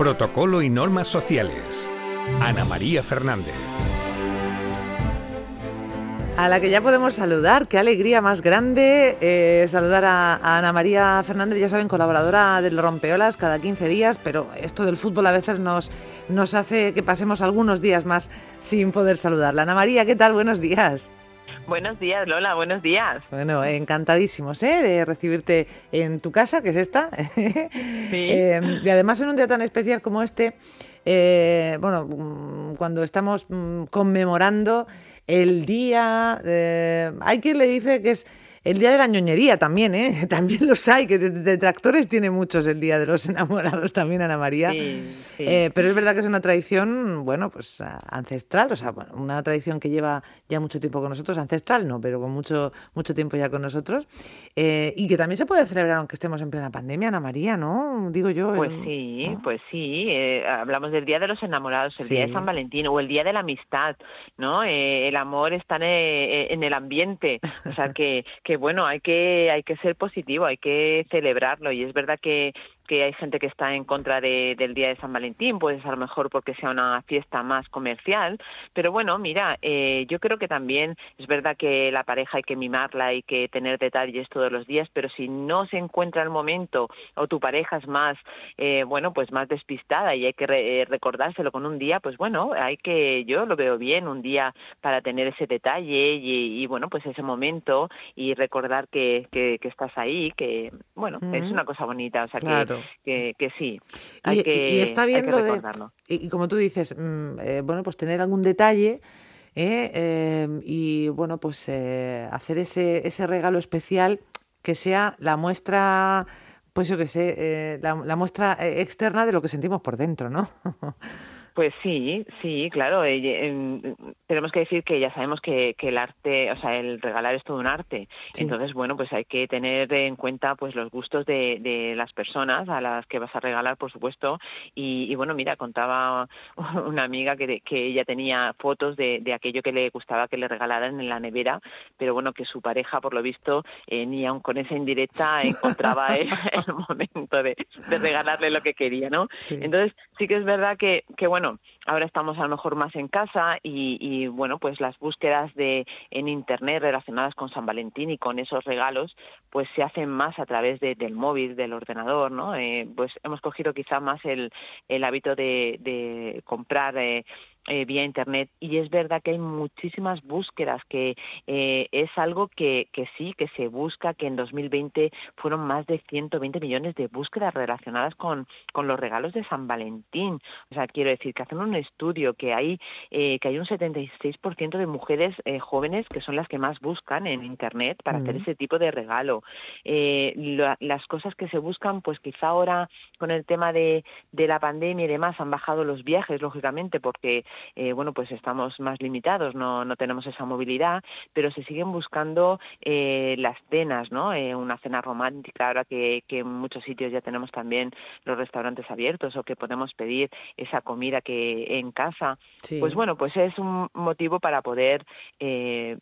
Protocolo y normas sociales. Ana María Fernández. A la que ya podemos saludar, qué alegría más grande eh, saludar a, Ana María Fernández, ya saben, colaboradora del Rompeolas cada 15 días, pero esto del fútbol a veces nos, nos hace que pasemos algunos días más sin poder saludarla. Ana María, ¿qué tal? Buenos días. Buenos días, Lola, buenos días. Bueno, encantadísimos ¿eh? de recibirte en tu casa, que es esta. Sí. Em, y además en un día tan especial como este, eh, bueno, mm, cuando estamos mm, conmemorando el día, eh, hay quien le dice que es el día de la ñoñería también, ¿eh? También los hay, que detractores tiene muchos el día de los enamorados también, Ana María. Eh, pero es verdad que es una tradición, bueno, pues ancestral, o sea, una tradición que lleva ya mucho tiempo con nosotros, ancestral no, pero con mucho, mucho tiempo ya con nosotros, eh, y que también se puede celebrar aunque estemos en plena pandemia, Ana María, ¿no? Digo yo. Pues sí, pues sí. Eh, hablamos del día de los enamorados, el día de San Valentín o el día de la amistad, ¿no? el amor está en, el ambiente, o sea que que bueno, hay que, hay que ser positivo, hay que celebrarlo. Y es verdad que que hay gente que está en contra de, del Día de San Valentín, pues a lo mejor porque sea una fiesta más comercial, pero bueno, mira, eh, yo creo que también es verdad que la pareja hay que mimarla, hay que tener detalles todos los días, pero si no se encuentra el momento o tu pareja es más, eh, bueno, pues más despistada y hay que eh, recordárselo con un día, pues bueno, hay que, yo lo veo bien, un día para tener ese detalle y, bueno, pues ese momento y recordar que, que, estás ahí, que bueno, es una cosa bonita, o sea que que, sí, hay y, que, y está bien y, como tú dices, mm, eh, bueno, pues tener algún detalle ¿eh? Em, y bueno, pues eh, hacer ese, ese regalo especial que sea la muestra pues yo que sé, la, la, muestra externa de lo que sentimos por dentro, ¿no? Pues sí, sí, claro. Eh, tenemos que decir que ya sabemos que, que, el arte, o sea, el regalar es todo un arte. Entonces, bueno, pues hay que tener en cuenta pues los gustos de, de las personas a las que vas a regalar, por supuesto. Y, bueno, mira, contaba una amiga que, que ella tenía fotos de, de, aquello que le gustaba que le regalaran en la nevera, pero bueno, que su pareja, por lo visto, eh, ni aun con esa indirecta encontraba el, momento de, de, regalarle lo que quería, ¿no? Entonces, sí que es verdad que, que bueno, ahora estamos a lo mejor más en casa y, bueno, pues las búsquedas de en internet relacionadas con San Valentín y con esos regalos, pues se hacen más a través del móvil, del ordenador, ¿no? Eh, pues hemos cogido quizá más el, el hábito de, de comprar eh, eh, vía internet. Y es verdad que hay muchísimas búsquedas que eh, es algo que, que sí que se busca que en 2020 fueron más de 120 millones de búsquedas relacionadas con, con los regalos de San Valentín. O sea quiero decir que hacen un estudio que hay eh, que hay un 76% de mujeres eh, jóvenes que son las que más buscan en internet para hacer ese tipo de regalo. Eh, las cosas que se buscan pues quizá ahora con el tema de, de la pandemia y demás han bajado los viajes lógicamente porque eh, bueno, pues estamos más limitados, no, no tenemos esa movilidad, pero se siguen buscando eh, las cenas, ¿no? Eh, una cena romántica, ahora que, que en muchos sitios ya tenemos también los restaurantes abiertos o que podemos pedir esa comida que en casa. Pues bueno, pues es un motivo para poder eh,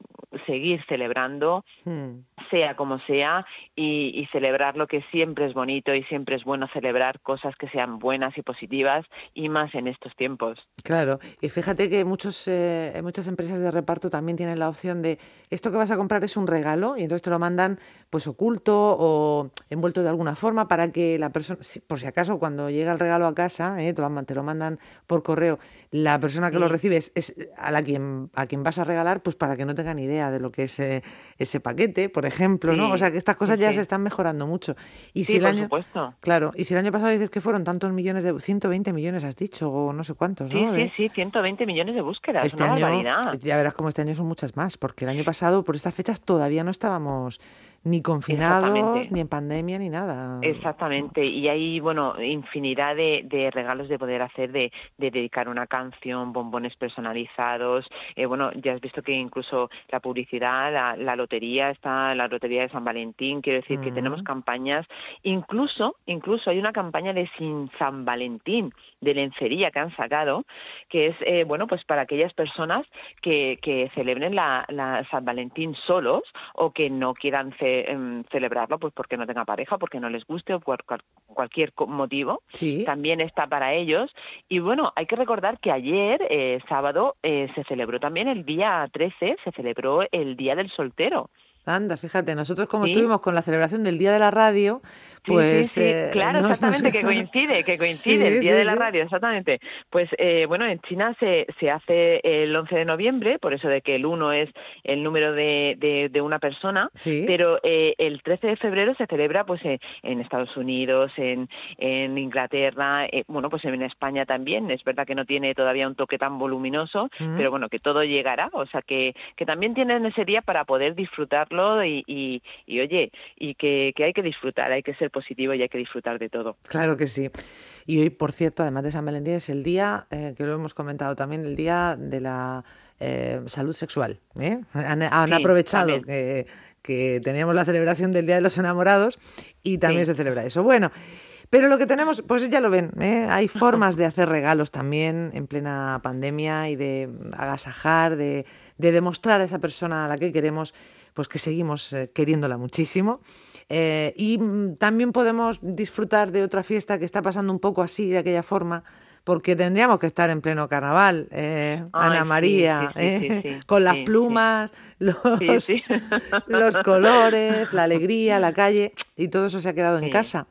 seguir celebrando, hmm. sea como sea, y, y celebrar lo que siempre es bonito y siempre es bueno celebrar cosas que sean buenas y positivas y más en estos tiempos. Claro, y fíjate que muchos, eh, muchas empresas de reparto también tienen la opción de esto que vas a comprar es un regalo y entonces te lo mandan pues oculto o envuelto de alguna forma para que la persona, por si acaso cuando llega el regalo a casa, eh, te, lo, te, lo, mandan por correo, la persona que lo recibe es, a la quien a quien vas a regalar, pues para que no tengan idea de lo que es eh, ese paquete, por ejemplo, ¿no? O sea que estas cosas ya se están mejorando mucho. Y si el año, supuesto. Claro, y si el año pasado dices que fueron tantos millones de 120 millones has dicho o no sé cuántos, ¿no? Sí, sí, sí, 120 millones de búsquedas, este año, Ya verás como este año son muchas más, porque el año pasado por estas fechas todavía no estábamos ni confinados, ni en pandemia, ni nada. Exactamente, y hay, bueno, infinidad de, regalos de poder hacer, de, dedicar una canción, bombones personalizados. Eh, bueno, ya has visto que incluso la publicidad, la, lotería, está la lotería de San Valentín, quiero decir que tenemos campañas, incluso, incluso hay una campaña de Sin San Valentín, de lencería que han sacado, que es, eh, bueno, pues para aquellas personas que, que celebren la, San Valentín solos o que no quieran em, celebrarlo pues porque no tenga pareja, porque no les guste o por cualquier motivo. También está para ellos. Y bueno, hay que recordar que ayer, eh, sábado, eh, se celebró también el día 13, se celebró el Día del Soltero. Anda, fíjate, nosotros como estuvimos con la celebración del Día de la Radio, pues... Sí, eh, claro, exactamente, que coincide, que coincide el Día de la Radio, exactamente. Pues eh, bueno, en China se, se hace el 11 de noviembre, por eso de que el 1 es el número de, de, una persona, pero eh, el 13 de febrero se celebra pues en Estados Unidos, en, en Inglaterra, bueno, pues en España también, es verdad que no tiene todavía un toque tan voluminoso, pero bueno, que todo llegará, o sea que, que también tienen ese día para poder disfrutarlo y, y, oye, y que, hay que disfrutar, hay que ser positivo y hay que disfrutar de todo. Claro que sí. Y hoy, por cierto, además de San Valentín, es el día, eh, que lo hemos comentado también, el día de la eh, salud sexual. ¿eh? Han, aprovechado que, que, teníamos la celebración del Día de los Enamorados y también se celebra eso. Bueno. Pero lo que tenemos, pues ya lo ven, hay formas de hacer regalos también en plena pandemia y de agasajar, de, de demostrar a esa persona a la que queremos pues que seguimos eh, queriéndola muchísimo. Eh, y mm, también podemos disfrutar de otra fiesta que está pasando un poco así, de aquella forma, porque tendríamos que estar en pleno carnaval, eh, Ana María, con las plumas, los, los colores, la alegría, la calle, y todo eso se ha quedado en casa.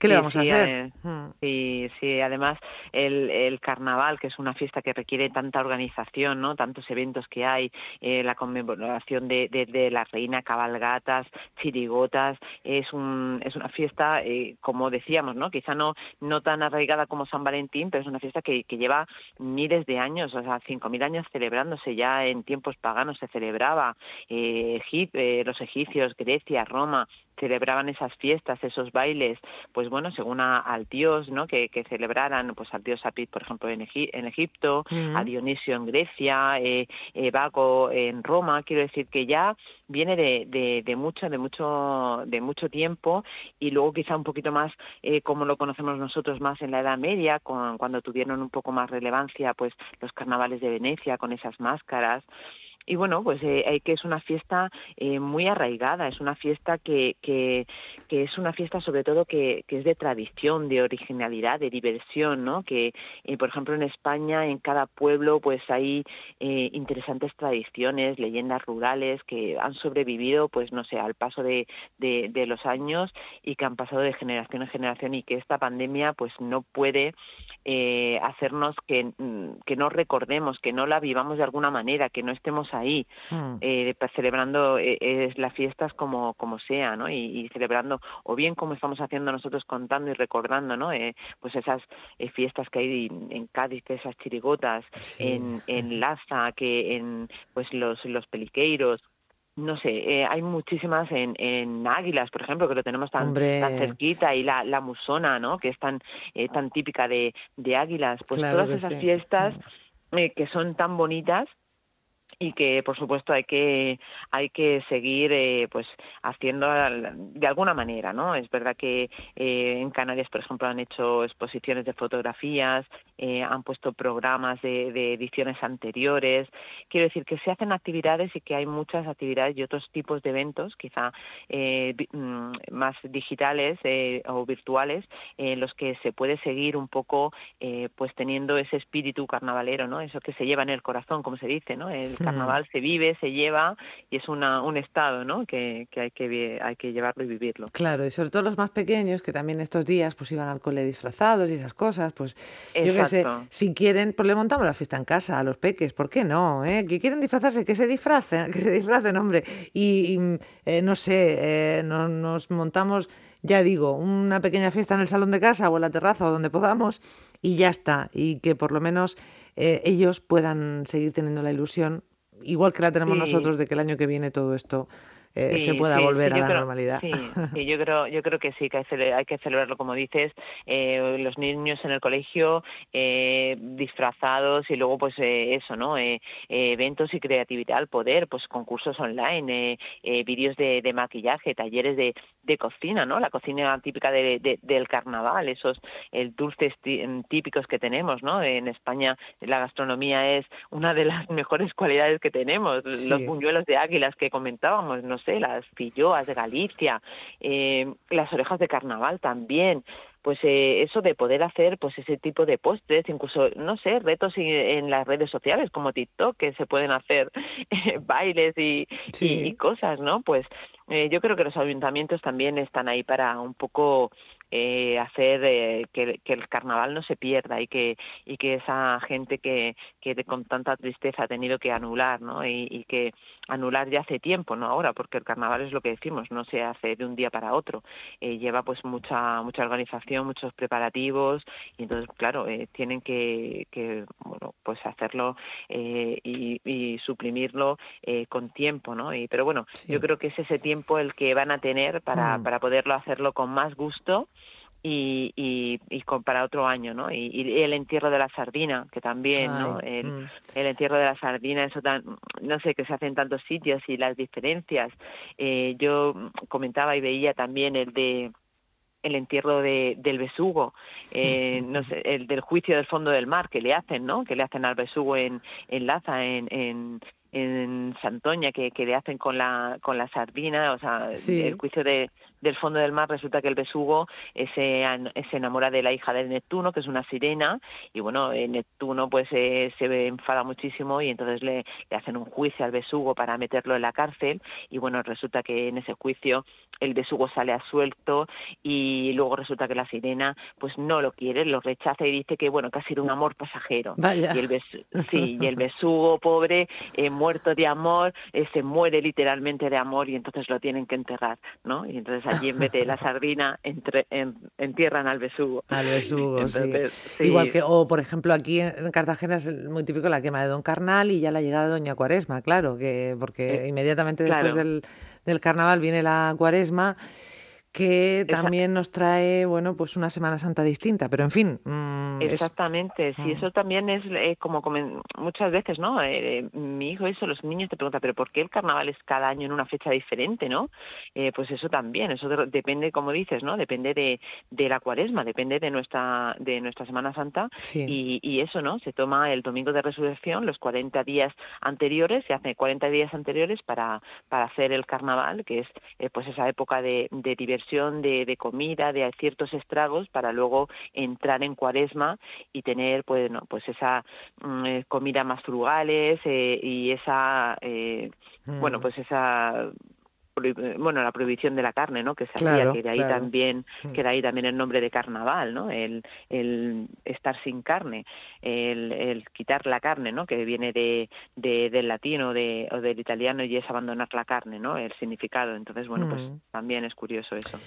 ¿Qué le vamos a hacer? Hmm. Sí, sí, además el, el, carnaval, que es una fiesta que requiere tanta organización, ¿no? Tantos eventos que hay, eh, la conmemoración de, de, la reina, cabalgatas, chirigotas, es, un, es una fiesta, eh, como decíamos, ¿no? Quizá no, no tan arraigada como San Valentín, pero es una fiesta que, que lleva miles de años, o sea, cinco mil años celebrándose ya en tiempos paganos se celebraba, eh, eh los egipcios, Grecia, Roma, celebraban esas fiestas, esos bailes, pues bueno, según al dios, ¿no? Que, que, celebraran, pues al dios Apis, por ejemplo, en, en Egipto, a Dionisio en Grecia, eh, eh, Baco en Roma, quiero decir que ya viene de, de, mucho, de mucho, de mucho tiempo y luego quizá un poquito más eh, como lo conocemos nosotros más en la Edad Media, con, cuando tuvieron un poco más relevancia, pues los carnavales de Venecia con esas máscaras y bueno, pues eh, que es una fiesta eh, muy arraigada, es una fiesta que, que, es una fiesta sobre todo que, que, es de tradición, de originalidad, de diversión, ¿no? Que, eh, por ejemplo, en España, en cada pueblo, pues hay eh, interesantes tradiciones, leyendas rurales que han sobrevivido, pues no sé, al paso de, de, los años y que han pasado de generación en generación y que esta pandemia, pues no puede eh, hacernos que, que no recordemos, que no la vivamos de alguna manera, que no estemos ahí mm. eh, celebrando eh, las fiestas como, como sea, ¿no? Y, celebrando, o bien como estamos haciendo nosotros contando y recordando, ¿no? Eh, pues esas eh, fiestas que hay en Cádiz, esas chirigotas, en, en Laza, que en pues los, los peliqueiros, no sé, eh, hay muchísimas en, en Águilas, por ejemplo, que lo tenemos tan, tan cerquita, y la, la musona, ¿no? Que es tan, eh, tan típica de, de Águilas. Pues todas esas fiestas mm. eh, que son tan bonitas y que por supuesto hay que hay que seguir eh, pues haciendo de alguna manera no es verdad que eh, en Canarias por ejemplo han hecho exposiciones de fotografías eh, han puesto programas de, de, ediciones anteriores. Quiero decir que se hacen actividades y que hay muchas actividades y otros tipos de eventos quizá mm, más digitales o virtuales en los que se puede seguir un poco pues teniendo ese espíritu carnavalero no eso que se lleva en el corazón como se dice no el carnaval se vive, se lleva y es una, un estado ¿no? que, que, hay que hay que llevarlo y vivirlo. Claro, y sobre todo los más pequeños, que también estos días pues iban al cole disfrazados y esas cosas, pues yo qué sé, si quieren, pues le montamos la fiesta en casa a los peques, ¿por qué no? Eh? Que quieren disfrazarse, que se disfracen, que se disfracen, hombre. Y, eh, no sé, eh, nos montamos ya digo, una pequeña fiesta en el salón de casa o en la terraza o donde podamos y ya está. Y que por lo menos ellos puedan seguir teniendo la ilusión igual que la tenemos nosotros de que el año que viene todo esto eh, se pueda volver a la normalidad. Sí, yo creo, yo creo que sí, que hay que celebrarlo, como dices, eh, los niños en el colegio eh, disfrazados y luego pues eso, ¿no? eventos y creatividad al poder, pues concursos online, vídeos de, de, maquillaje, talleres de, de, cocina, ¿no? La cocina típica de, del carnaval, esos el dulces típicos que tenemos, ¿no? En España la gastronomía es una de las mejores cualidades que tenemos, los buñuelos de águilas que comentábamos, no sé, las filloas de Galicia, eh, las orejas de carnaval también, pues eh, eso de poder hacer pues ese tipo de postres, incluso, no sé, retos en las redes sociales como TikTok, que se pueden hacer bailes y, y, cosas, ¿no? Pues eh, yo creo que los ayuntamientos también están ahí para un poco eh, hacer eh, que, el carnaval no se pierda y que y que esa gente que, que con tanta tristeza ha tenido que anular no y, que anular ya hace tiempo no ahora porque el carnaval es lo que decimos no se hace de un día para otro. Eh, lleva pues mucha mucha organización muchos preparativos y entonces claro eh, tienen que, que bueno pues hacerlo y, y, suprimirlo con tiempo no y pero bueno yo creo que es ese tiempo el que van a tener para, mm. para poderlo hacerlo con más gusto y, y, y para otro año, ¿no? Y, el entierro de la sardina, que también, ¿no? Mm. El, entierro de la sardina, eso tan, no sé, que se hace en tantos sitios y las diferencias. Eh, yo comentaba y veía también el de el entierro de, del besugo, eh, no sé, el del juicio del fondo del mar que le hacen, ¿no? Que le hacen al besugo en, en Laza, en, en, en Santoña, que, que le hacen con la, con la sardina, o sea, el juicio de, del fondo del mar resulta que el besugo se, se, enamora de la hija de Neptuno, que es una sirena, y bueno, eh, Neptuno pues eh, se enfada muchísimo y entonces le, le, hacen un juicio al besugo para meterlo en la cárcel, y bueno, resulta que en ese juicio el besugo sale a suelto y luego resulta que la sirena pues no lo quiere, lo rechaza y dice que bueno, que ha sido un amor pasajero. Y el sí, y el besugo pobre, eh, muerto de amor, se muere literalmente de amor y entonces lo tienen que enterrar, ¿no? Y entonces allí en vez de la sardina entre, en, entierran al besugo. Al besugo, sí. Igual que, o por ejemplo, aquí en Cartagena es muy típico la quema de Don Carnal y ya la llegada de Doña Cuaresma, claro, que porque eh, inmediatamente después del, del carnaval viene la Cuaresma que también nos trae, bueno, pues una Semana Santa distinta, pero en fin. Mm, Exactamente, sí, mm. eso también es eh, como muchas veces, ¿no? Eh, mi hijo, eso, los niños te preguntan, pero ¿por qué el carnaval es cada año en una fecha diferente, ¿no? Eh, pues eso también, eso depende, como dices, ¿no? Depende de, de la cuaresma, depende de nuestra, de nuestra Semana Santa y, y, eso, ¿no? Se toma el domingo de resurrección, los 40 días anteriores, se hace 40 días anteriores para, para hacer el carnaval, que es pues esa época de, de de, comida, de ciertos estragos, para luego entrar en cuaresma y tener pues, pues esa mm, eh, comida más frugales eh, y esa, eh, bueno, mm. pues esa bueno la prohibición de la carne no que sabía que de ahí también mm. que de ahí también el nombre de carnaval no el, el estar sin carne el, el quitar la carne no que viene de, de del latino de, o del italiano y es abandonar la carne no el significado. Entonces bueno pues mm. también es curioso eso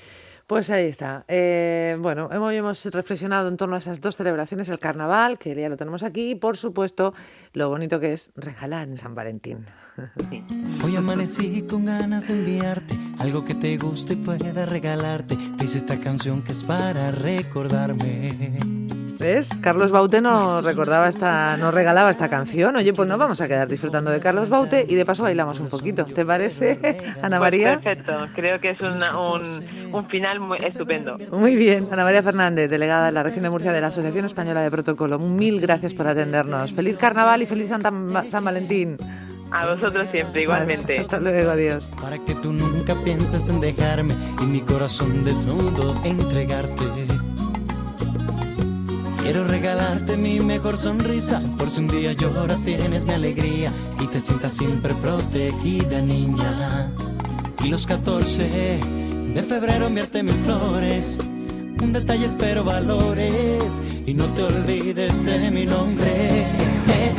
pues ahí está. Eh, bueno, hemos, hemos, reflexionado en torno a esas dos celebraciones, el carnaval, que ya lo tenemos aquí, y por supuesto lo bonito que es regalar en San Valentín. Hoy con ganas de enviarte algo que te guste y pueda regalarte. Dice esta canción que es para recordarme. ¿Ves? Carlos Baute nos recordaba esta, nos regalaba esta canción. Oye, pues nos vamos a quedar disfrutando de Carlos Baute y de paso bailamos un poquito. ¿Te parece, Ana pues María? perfecto, creo que es un, un, final muy estupendo. Muy bien, Ana María Fernández, delegada de la región de Murcia de la Asociación Española de Protocolo. Mil gracias por atendernos. Feliz carnaval y feliz Santa, San Valentín. A vosotros siempre, igualmente. hasta luego, adiós. Para que tú nunca pienses en dejarme y mi corazón desnudo entregarte. Quiero regalarte mi mejor sonrisa, por si un día lloras tienes mi alegría y te sientas siempre protegida, niña. Y los 14 de febrero enviarte mil flores, un detalle espero valores y no te olvides de mi nombre. Eh, eh.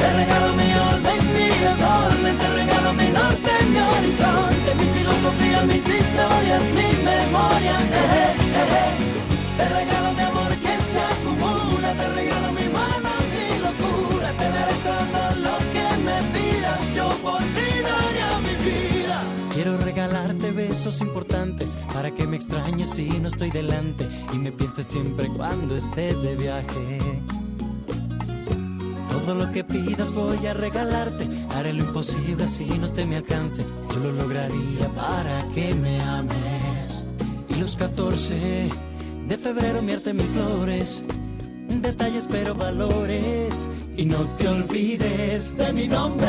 Te regalo mi orden, mi desorden, te regalo mi norte, mi horizonte, mi filosofía, mis historias, mi memoria. Eh, eh. Te regalo te regalo mi mano, mi locura, te daré todo lo que me pidas, yo por ti daría mi vida. Quiero regalarte besos importantes para que me extrañes si no estoy delante y me pienses siempre cuando estés de viaje. Todo lo que pidas voy a regalarte. Haré lo imposible si no esté mi alcance. Yo lo lograría para que me ames. Y los 14 de febrero mierte mis flores. Detalles pero valores. Y no te olvides de mi nombre.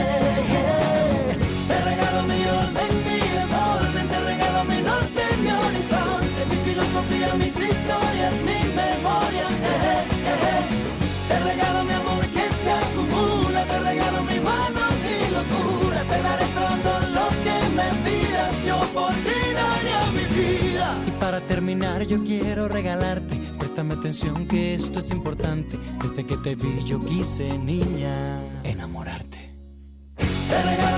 Te regalo mi orden, mi desorden. Te regalo mi norte, mi horizonte. Mi filosofía, mis historias, mi memoria. Te regalo mi amor que se acumula. Te regalo mi mano y locura. Te daré todo lo que me pidas. Yo por ti daría mi vida. Y para terminar, yo quiero regalarte. Préstame atención que esto es importante. Desde que te vi, yo quise, niña, enamorarte. Te